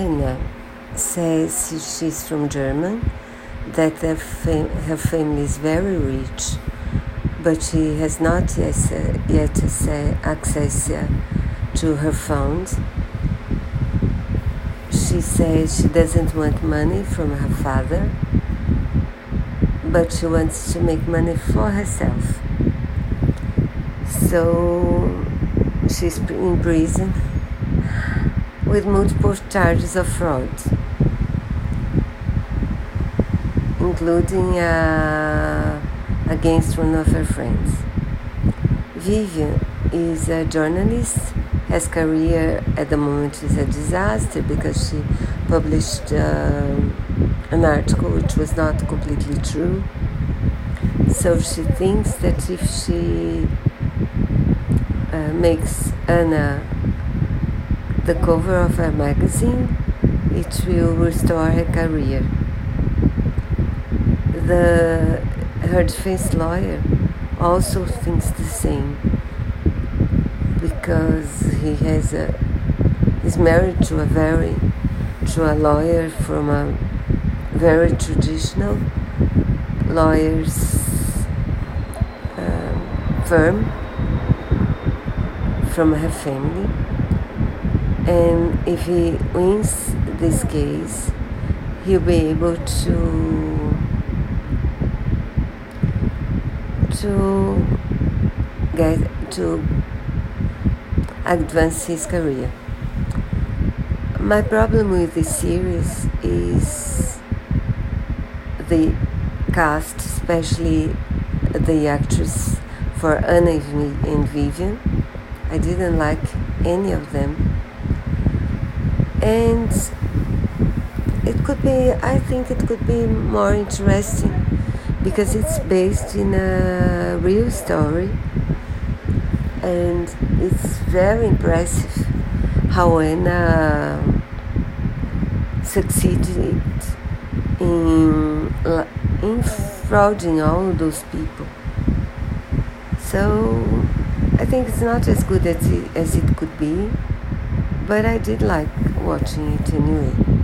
Anna says she's from Germany, that her, fam- her family is very rich, but she has not yet, uh, yet access uh, to her funds. She says she doesn't want money from her father, but she wants to make money for herself. So she's in prison with multiple charges of fraud, including uh, against one of her friends. Vivian is a journalist. Has career at the moment is a disaster because she published uh, an article which was not completely true. So she thinks that if she uh, makes Anna the cover of her magazine, it will restore her career. The defense lawyer also thinks the same because he has a is married to a very to a lawyer from a very traditional lawyers um, firm from her family and if he wins this case, he'll be able to to get to advance his career. My problem with this series is the cast, especially the actress for Anna and Vivian. I didn't like any of them and it could be i think it could be more interesting because it's based in a real story and it's very impressive how Anna succeeded in in frauding all those people. So I think it's not as good as it, as it could be, but I did like watching it anyway.